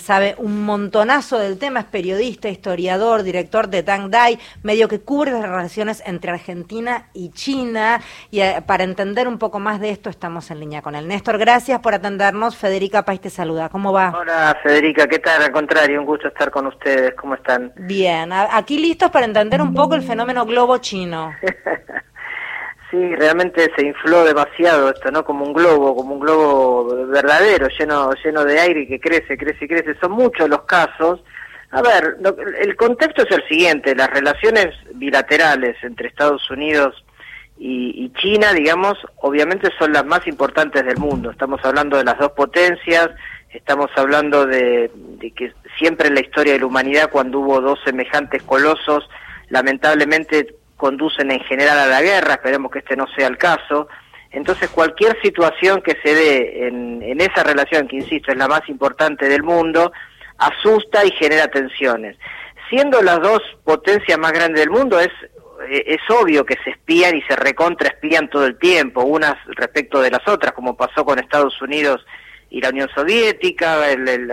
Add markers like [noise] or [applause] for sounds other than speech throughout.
sabe un montonazo del tema, es periodista, historiador, director de Tang Dai, medio que cubre las relaciones entre Argentina y China. Y eh, para entender un poco más de esto, estamos en línea con él. Néstor, gracias por atendernos. Federica País te saluda. ¿Cómo va? Hola, Federica, ¿qué tal? Al contrario, un gusto estar con ustedes. ¿Cómo están? Bien, aquí listos para entender un poco el fenómeno globo chino. [laughs] Sí, realmente se infló demasiado esto, ¿no? Como un globo, como un globo verdadero, lleno, lleno de aire que crece, crece y crece. Son muchos los casos. A ver, el contexto es el siguiente, las relaciones bilaterales entre Estados Unidos y, China, digamos, obviamente son las más importantes del mundo. Estamos hablando de las dos potencias, estamos hablando de, de que siempre en la historia de la humanidad, cuando hubo dos semejantes colosos, lamentablemente conducen en general a la guerra, esperemos que este no sea el caso. Entonces cualquier situación que se dé en, esa relación, que insisto es la más importante del mundo, asusta y genera tensiones. Siendo las dos potencias más grandes del mundo, es, es obvio que se espían y se recontraespían todo el tiempo, unas respecto de las otras, como pasó con Estados Unidos y la Unión Soviética,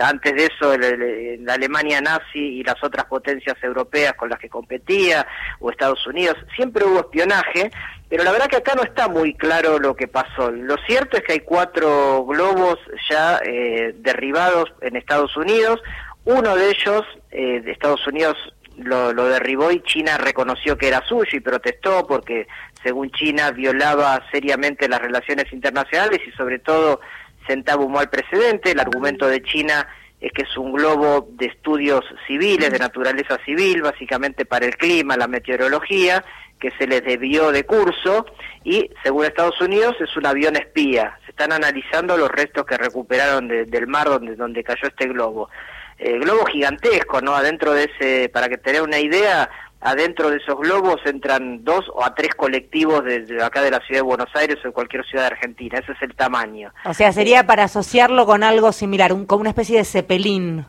antes de eso la Alemania nazi y las otras potencias europeas con las que competía, o Estados Unidos, siempre hubo espionaje, pero la verdad que acá no está muy claro lo que pasó. Lo cierto es que hay cuatro globos ya eh, derribados en Estados Unidos, uno de ellos eh, de Estados Unidos lo, lo, derribó y China reconoció que era suyo y protestó porque, según China, violaba seriamente las relaciones internacionales y sobre todo sentaba un mal precedente. El argumento de China es que es un globo de estudios civiles, de naturaleza civil, básicamente para el clima, la meteorología, que se les debió de curso y, según Estados Unidos, es un avión espía. Se están analizando los restos que recuperaron del mar donde, donde cayó este globo. Eh, globo gigantesco, ¿no? Adentro de ese, para que tenga una idea, adentro de esos globos entran dos o a tres colectivos desde acá de la ciudad de Buenos Aires o de cualquier ciudad de Argentina. Ese es el tamaño. O sea, sería para asociarlo con algo similar, un, como una especie de cepelín.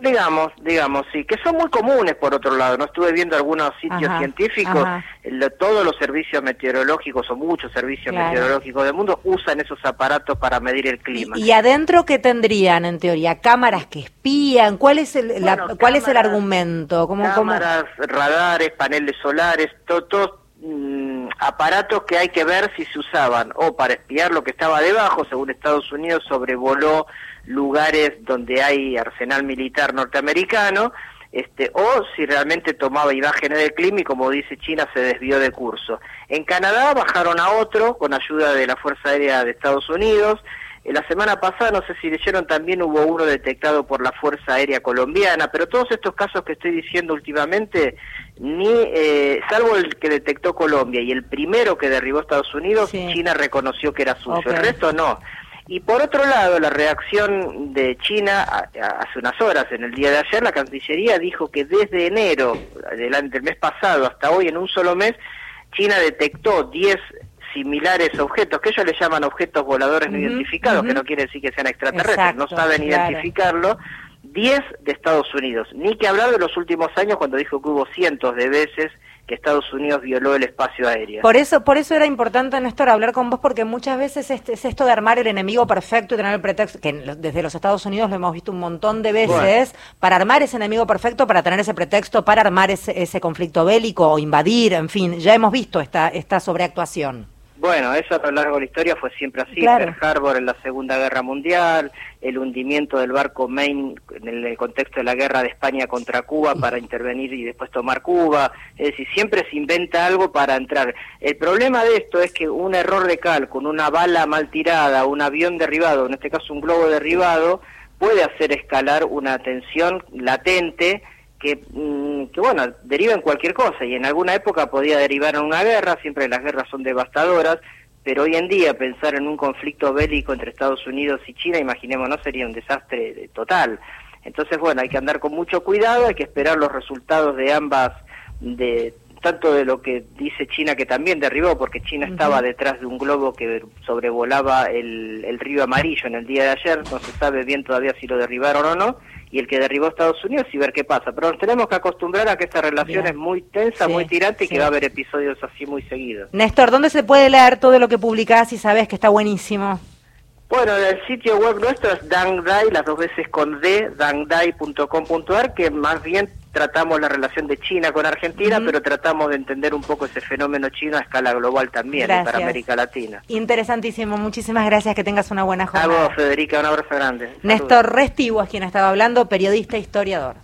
Digamos, digamos, sí, que son muy comunes por otro lado. No estuve viendo algunos sitios científicos, todos los servicios meteorológicos o muchos servicios meteorológicos del mundo usan esos aparatos para medir el clima. ¿Y, adentro qué tendrían en teoría? ¿Cámaras que espían? ¿Cuál es el, ¿cuál es el argumento? ¿Cómo, cámaras, radares, paneles solares, todos mm, aparatos que hay que ver si se usaban o para espiar lo que estaba debajo, según Estados Unidos sobrevoló lugares donde hay arsenal militar norteamericano, este, o si realmente tomaba imágenes del clima y como dice China se desvió de curso. En Canadá bajaron a otro con ayuda de la Fuerza Aérea de Estados Unidos. En la semana pasada, no sé si leyeron, también hubo uno detectado por la Fuerza Aérea Colombiana, pero todos estos casos que estoy diciendo últimamente, ni eh, salvo el que detectó Colombia y el primero que derribó Estados Unidos, China reconoció que era suyo, el resto no. Y por otro lado, la reacción de China, hace unas horas, en el día de ayer, la Cancillería dijo que desde enero, adelante el mes pasado hasta hoy, en un solo mes, China detectó 10 similares objetos, que ellos le llaman objetos voladores no identificados, que no quiere decir que sean extraterrestres, no saben identificarlo, 10 de Estados Unidos. Ni que hablar de los últimos años cuando dijo que hubo cientos de veces que Estados Unidos violó el espacio aéreo. Por eso, por eso era importante, Néstor, hablar con vos, porque muchas veces este, es esto de armar el enemigo perfecto y tener el pretexto, que desde los Estados Unidos lo hemos visto un montón de veces, para armar ese enemigo perfecto, para tener ese pretexto, para armar ese, ese conflicto bélico o invadir, en fin, ya hemos visto esta, esta sobreactuación. Bueno, eso a lo largo de la historia fue siempre así. Pearl Harbor en la Segunda Guerra Mundial, el hundimiento del barco Maine en el contexto de la guerra de España contra Cuba para intervenir y después tomar Cuba. Es decir, siempre se inventa algo para entrar. El problema de esto es que un error de cálculo, una bala mal tirada, un avión derribado, en este caso un globo derribado, puede hacer escalar una tensión latente Que, bueno, deriva en cualquier cosa y en alguna época podía derivar en una guerra, siempre las guerras son devastadoras, pero hoy en día pensar en un conflicto bélico entre Estados Unidos y China, imaginémonos, sería un desastre total. Entonces, bueno, hay que andar con mucho cuidado, hay que esperar los resultados de ambas, de tanto de lo que dice China que también derribó, porque China estaba detrás de un globo que sobrevolaba el, el río Amarillo en el día de ayer, no se sabe bien todavía si lo derribaron o no, y el que derribó Estados Unidos y ver qué pasa. Pero nos tenemos que acostumbrar a que esta relación es muy tensa, muy tirante y que va a haber episodios así muy seguidos. Néstor, ¿dónde se puede leer todo lo que publicás y sabes que está buenísimo? Bueno, el sitio web nuestro es Dangdai, las dos veces con D, dangdai.com.ar, que más bien tratamos la relación de China con Argentina, pero tratamos de entender un poco ese fenómeno chino a escala global también, eh, para América Latina. Interesantísimo, muchísimas gracias, que tengas una buena jornada. A vos, Federica, un abrazo grande. Néstor Restivo es quien estaba hablando, periodista e historiador.